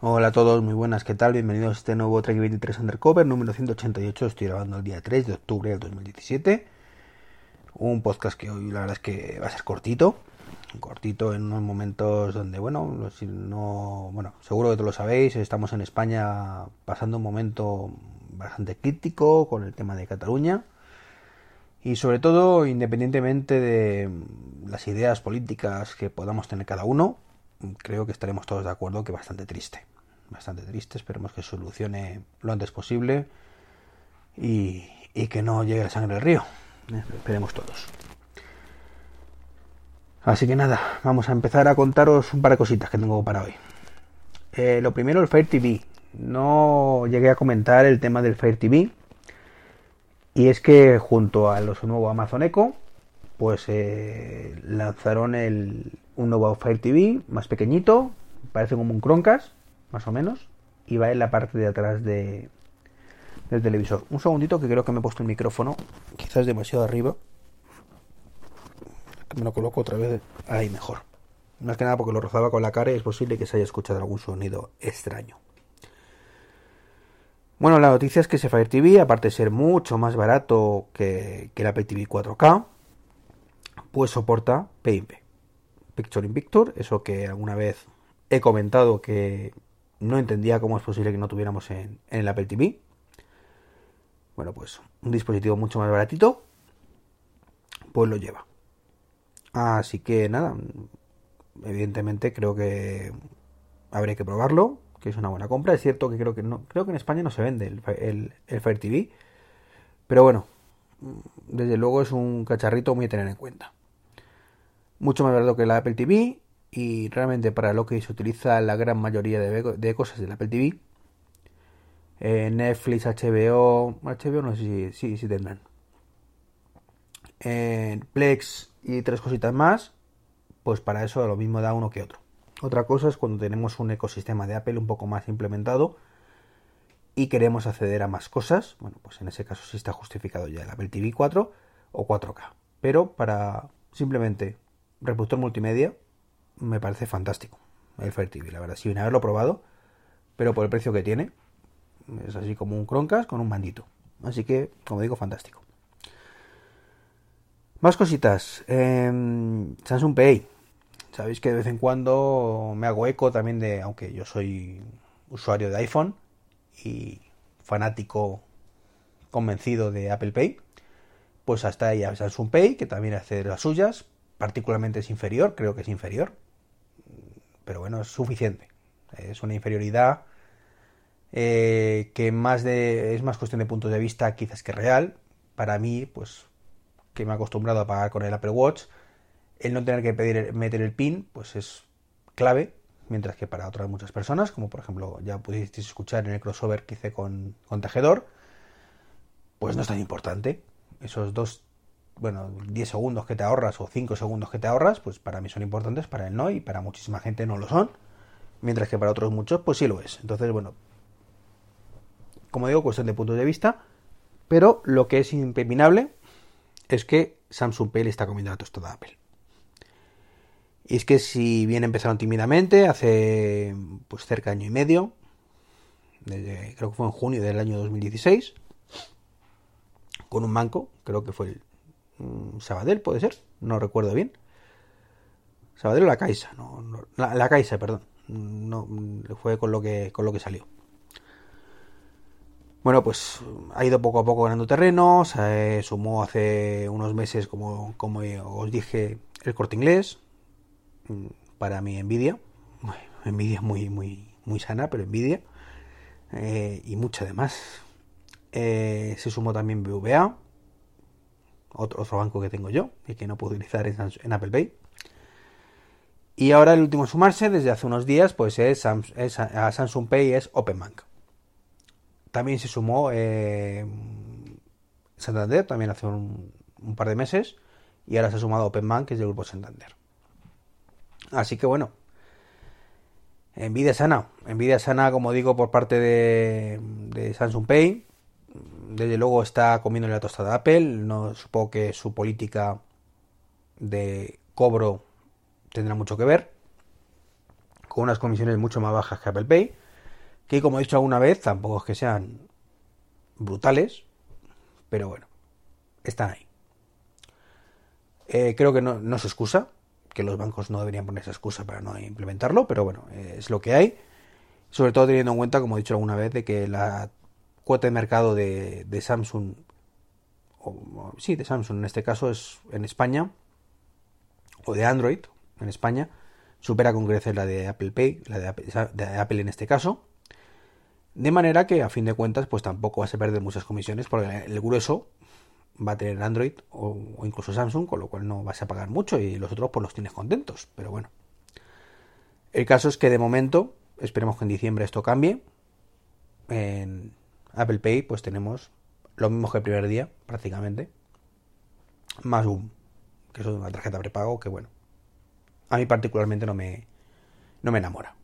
Hola a todos, muy buenas, ¿qué tal? Bienvenidos a este nuevo Trek 23 Undercover número 188. Estoy grabando el día 3 de octubre del 2017. Un podcast que hoy la verdad es que va a ser cortito. Cortito en unos momentos donde, bueno, si no, bueno, seguro que todos lo sabéis, estamos en España pasando un momento bastante crítico con el tema de Cataluña. Y sobre todo, independientemente de las ideas políticas que podamos tener cada uno, creo que estaremos todos de acuerdo que bastante triste. Bastante triste, esperemos que solucione lo antes posible y, que no llegue la sangre del río. Eh, esperemos todos. Así que nada, vamos a empezar a contaros un par de cositas que tengo para hoy. Eh, lo primero, el Fire TV. No llegué a comentar el tema del Fire TV. Y es que junto a los nuevo Amazon Echo, pues eh, lanzaron el, un nuevo Fire TV más pequeñito, parece como un Chromecast, más o menos, y va en la parte de atrás de, del televisor. Un segundito que creo que me he puesto el micrófono, quizás demasiado arriba. Me lo coloco otra vez ahí mejor. Más que nada porque lo rozaba con la cara y es posible que se haya escuchado algún sonido extraño. Bueno, la noticia es que ese Fire TV, aparte de ser mucho más barato que, que el Apple TV 4K, pues soporta PIP. Picture in Picture, eso que alguna vez he comentado que no entendía cómo es posible que no tuviéramos en, el Apple TV. Bueno, pues un dispositivo mucho más baratito, pues lo lleva. Así que nada, evidentemente creo que habría que probarlo, que es una buena compra. Es cierto que creo que no, creo que en España no se vende el, el Fire TV, pero bueno, desde luego es un cacharrito muy a tener en cuenta mucho más barato que la Apple TV y realmente para lo que se utiliza la gran mayoría de, cosas del Apple TV. Eh, Netflix, HBO, HBO no sé si, sí tendrán. Eh, Plex y tres cositas más, pues para eso lo mismo da uno que otro. Otra cosa es cuando tenemos un ecosistema de Apple un poco más implementado y queremos acceder a más cosas. Bueno, pues en ese caso sí está justificado ya el Apple TV 4 o 4K. Pero para simplemente reproductor multimedia me parece fantástico. El Fire TV, la verdad, sin haberlo probado, pero por el precio que tiene, es así como un Chromecast con un mandito. Así que, como digo, fantástico. Más cositas. Em, Samsung Pay. Sabéis que de vez en cuando me hago eco también de, aunque yo soy usuario de iPhone y fanático convencido de Apple Pay, pues hasta ahí Samsung Pay, que también hace las suyas, particularmente es inferior, creo que es inferior, pero bueno, es suficiente. Es una inferioridad eh, que más de, es más cuestión de puntos de vista quizás que real. Para mí, pues que me he acostumbrado a pagar con el Apple Watch, el no tener que pedir, meter el pin, pues es clave, mientras que para otras muchas personas, como por ejemplo ya pudisteis escuchar en el crossover que hice con, con Tejedor, pues no es tan importante. Esos dos bueno, 10 segundos que te ahorras o 5 segundos que te ahorras, pues para mí son importantes, para él no, y para muchísima gente no lo son, mientras que para otros muchos, pues sí lo es. Entonces, bueno, como digo, cuestión de puntos de vista, pero lo que es impepinable es que Samsung Pay está comiendo la tostada a Apple. Y es que si bien empezaron tímidamente, hace pues cerca de año y medio, desde, creo que fue en junio del año 2016, con un banco, creo que fue el Sabadell, puede ser, no recuerdo bien. Sabadell o la Caixa, no, la, Caixa, perdón. No, fue con lo que con lo que salió. Bueno, pues ha ido poco a poco ganando terreno, se sumó hace unos meses, como, como os dije, el corte inglés, mm, para mi envidia, envidia muy, muy, muy sana, pero envidia, eh, y mucha además. Eh, se sumó también BVA, otro, banco que tengo yo y que no puedo utilizar en, Apple Pay. Y ahora el último a sumarse desde hace unos días pues es, a Samsung Pay es OpenBank. También se sumó eh, Santander también hace un, par de meses y ahora se ha sumado OpenBank que es del grupo Santander. Así que bueno, envidia sana, envidia sana como digo por parte de, de Samsung Pay desde luego está comiendo la tostada de Apple. No supongo que su política de cobro tendrá mucho que ver. Con unas comisiones mucho más bajas que Apple Pay. que como he dicho alguna vez, tampoco es que sean brutales, pero bueno, están ahí. Eh, creo que no, no se excusa, que los bancos no deberían poner esa excusa para no implementarlo, pero bueno, es lo que hay. Sobre todo teniendo en cuenta, como he dicho alguna vez, de que la cuota de mercado de, Samsung, o, sí, de Samsung en este caso es en España, o de Android en España, supera con creces la de Apple Pay, la de Apple, en este caso. De manera que a fin de cuentas, pues tampoco vas a perder muchas comisiones, porque el grueso va a tener Android o, incluso Samsung, con lo cual no vas a pagar mucho y los otros pues los tienes contentos. Pero bueno. El caso es que de momento, esperemos que en diciembre esto cambie. En Apple Pay pues tenemos lo mismo que el primer día, prácticamente. Más un, que es una tarjeta prepago que bueno. A mí particularmente no me, no me enamora.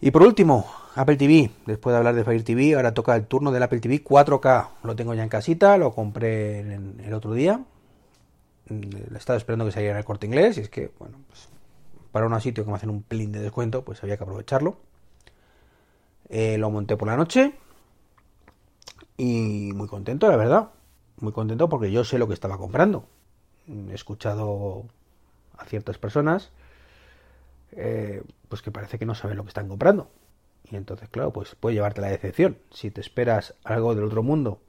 Y por último, Apple TV. Después de hablar de Fire TV, ahora toca el turno del Apple TV 4K. Lo tengo ya en casita, lo compré el otro día. Mm, estaba esperando que saliera en el corte inglés y es que, bueno, pues para un sitio que me hacen un pelín de descuento, pues había que aprovecharlo. Eh, lo monté por la noche y muy contento, la verdad. Muy contento porque yo sé lo que estaba comprando. He escuchado a ciertas personas eh, pues que parece que no saben lo que están comprando. Y entonces, claro, pues puede llevarte la decepción. Si te esperas algo del otro mundo,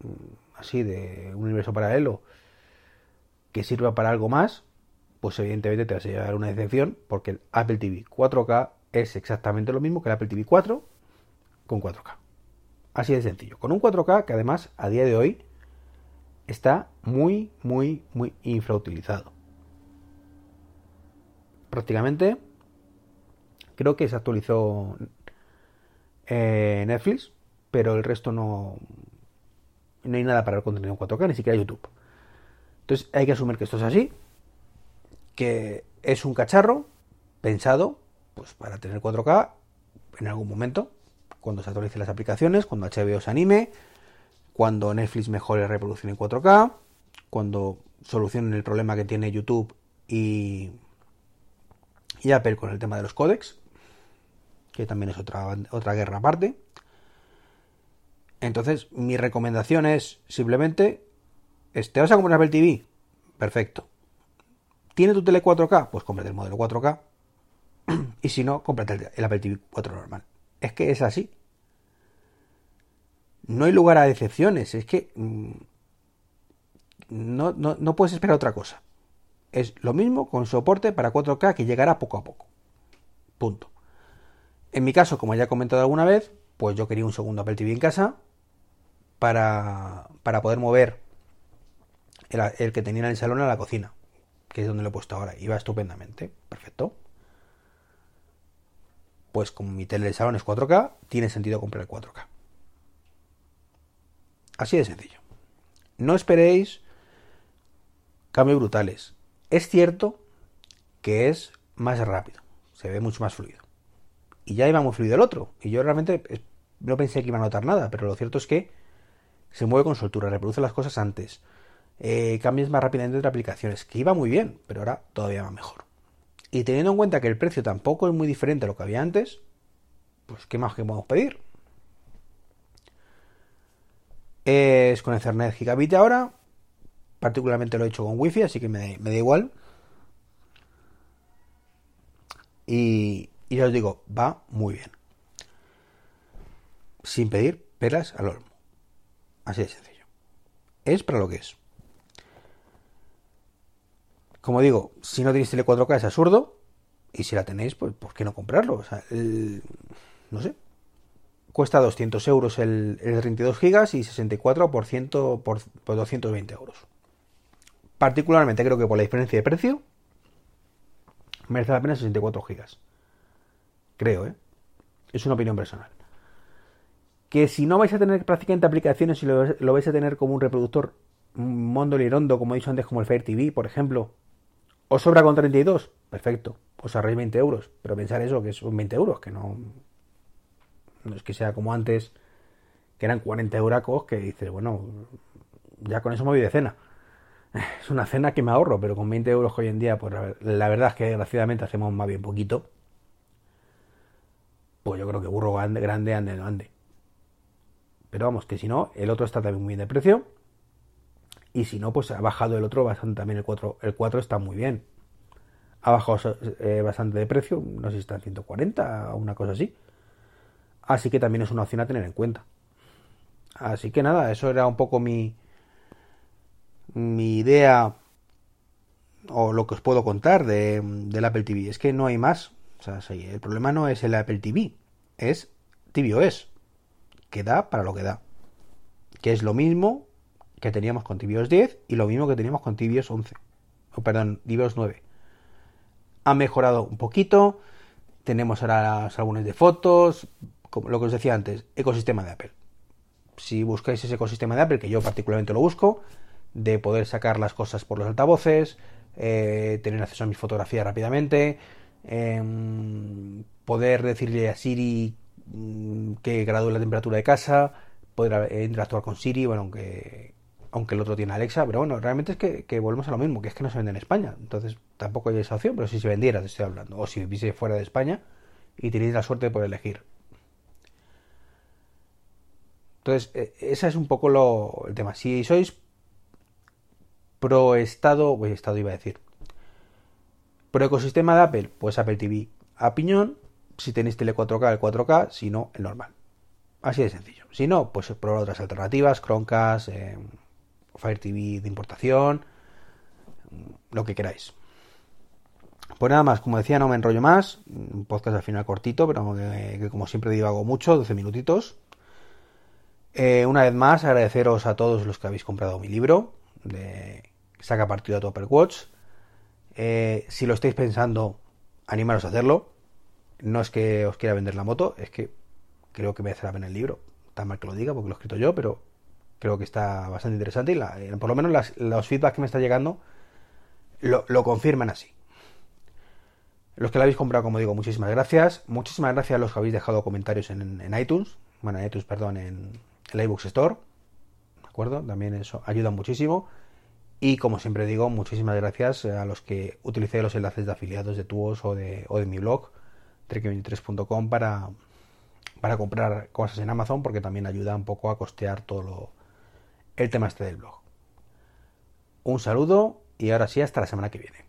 mm, así de un universo paralelo, que sirva para algo más, pues evidentemente te vas a llevar una decepción porque el Apple TV 4K es exactamente lo mismo que el Apple TV 4 con 4K. Así de sencillo. Con un 4K que además a día de hoy está muy, muy, muy infrautilizado prácticamente. Creo que se actualizó eh, Netflix, pero el resto no, no hay nada para el contenido en 4K, ni siquiera YouTube. Entonces hay que asumir que esto es así, que es un cacharro pensado pues para tener 4K en algún momento, cuando se actualicen las aplicaciones, cuando HBO se anime, cuando Netflix mejore la reproducción en 4K, cuando solucionen el problema que tiene YouTube y Apple con el tema de los códex, que también es otra, otra guerra aparte. Entonces, mi recomendación es simplemente, ¿te vas a comprar Apple TV? Perfecto. ¿Tiene tu tele 4K? Pues cómprate el modelo 4K. y si no, cómprate el Apple TV 4 normal. Es que es así. No hay lugar a decepciones. Es que mm, no, no puedes esperar otra cosa. Es lo mismo con soporte para 4K que llegará poco a poco. Punto. En mi caso, como ya he comentado alguna vez, pues yo quería un segundo Apple TV en casa para, para poder mover el, que tenía en el salón a la cocina, que es donde lo he puesto ahora. Iba estupendamente. Perfecto. Pues como mi tele del salón es 4K, tiene sentido comprar el 4K. Así de sencillo. No esperéis cambios brutales. Es cierto que es más rápido, se ve mucho más fluido. Y ya iba muy fluido el otro. Y yo realmente no pensé que iba a notar nada, pero lo cierto es que se mueve con soltura, reproduce las cosas antes, eh, más rápidamente entre aplicaciones, que iba muy bien, pero ahora todavía va mejor. Y teniendo en cuenta que el precio tampoco es muy diferente a lo que había antes, pues ¿qué más que podemos pedir? Es con Ethernet Gigabit ahora, Particularmente lo he hecho con wifi, así que me, da igual. Y, ya os digo, va muy bien. Sin pedir peras al olmo. Así de sencillo. Es para lo que es. Como digo, si no tenéis tele 4K es absurdo. Y si la tenéis, pues ¿por qué no comprarlo? O sea, no sé. Cuesta 200 euros el, el 32 gigas y 64 por, ciento, por, por 220 euros. Particularmente creo que por la diferencia de precio merece la pena 64 gigas. Creo, ¿eh? Es una opinión personal. Que si no vais a tener prácticamente aplicaciones y lo, vais a tener como un reproductor mondo lirondo, como he dicho antes, como el Fire TV, por ejemplo, os sobra con 32, perfecto, os ahorréis 20 euros. Pero pensar eso, que son 20 euros, que no, no es que sea como antes, que eran 40 euracos, que dices, bueno, ya con eso me voy de cena es una cena que me ahorro, pero con 20 euros hoy en día, pues la verdad es que desgraciadamente hacemos más bien poquito. pues yo creo que burro grande, grande ande, no ande. Pero vamos, que si no, el otro está también muy bien de precio. Y si no, pues ha bajado el otro bastante también. El 4, el 4 está muy bien. Ha bajado eh, bastante de precio. No sé si está en 140 o una cosa así. Así que también es una opción a tener en cuenta. Así que nada, eso era un poco mi, mi idea o lo que os puedo contar de, del Apple TV. Es que no hay más. O sea, el problema no es el Apple TV, es tvOS, que da para lo que da. Que es lo mismo que teníamos con tvOS 10 y lo mismo que teníamos con tvOS 11. O perdón, tvOS 9. Ha mejorado un poquito. Tenemos ahora las álbumes de fotos, como lo que os decía antes, ecosistema de Apple. Si buscáis ese ecosistema de Apple, que yo particularmente lo busco, de poder sacar las cosas por los altavoces, eh, tener acceso a mis fotografías rápidamente, em, poder decirle a Siri mm, que gradúe la temperatura de casa, poder eh, interactuar con Siri, bueno, aunque, aunque el otro tiene Alexa, pero bueno, realmente es que, volvemos a lo mismo, que es que no se vende en España, entonces tampoco hay esa opción, pero si se vendiera, te estoy hablando, o si viviese fuera de España y tenéis la suerte de poder elegir. Entonces, e, ese es un poco lo, el tema. Si sois pro estado, pues estado iba a decir. Pro ecosistema de Apple, pues Apple TV a piñón. Si tenéis tele 4K, el 4K, si no, el normal. Así de sencillo. Si no, pues probar otras alternativas, Chromecast, eh, Fire TV de importación, lo que queráis. Pues nada más, como decía, no me enrollo más. Un podcast al final cortito, pero que, como siempre digo, hago mucho, 12 minutitos. Eh, una vez más, agradeceros a todos los que habéis comprado mi libro de Saca partido a tu Apple Watch. Eh, si lo estáis pensando, animaros a hacerlo. No es que os quiera vender la moto, es que creo que merece la pena el libro. Tan mal que lo diga porque lo he escrito yo, pero creo que está bastante interesante y eh, por lo menos los feedbacks que me está llegando lo, confirman así. Los que lo habéis comprado, como digo, muchísimas gracias. Muchísimas gracias a los que habéis dejado comentarios en, iTunes. Bueno, en iTunes, perdón, en, el iBooks Store. ¿De acuerdo? También eso ayuda muchísimo. Y como siempre digo, muchísimas gracias a los que utilicé los enlaces de afiliados de Tuos o de, o de mi blog, trek23.com, para, para comprar cosas en Amazon, porque también ayuda un poco a costear todo lo, el tema este del blog. Un saludo y ahora sí, hasta la semana que viene.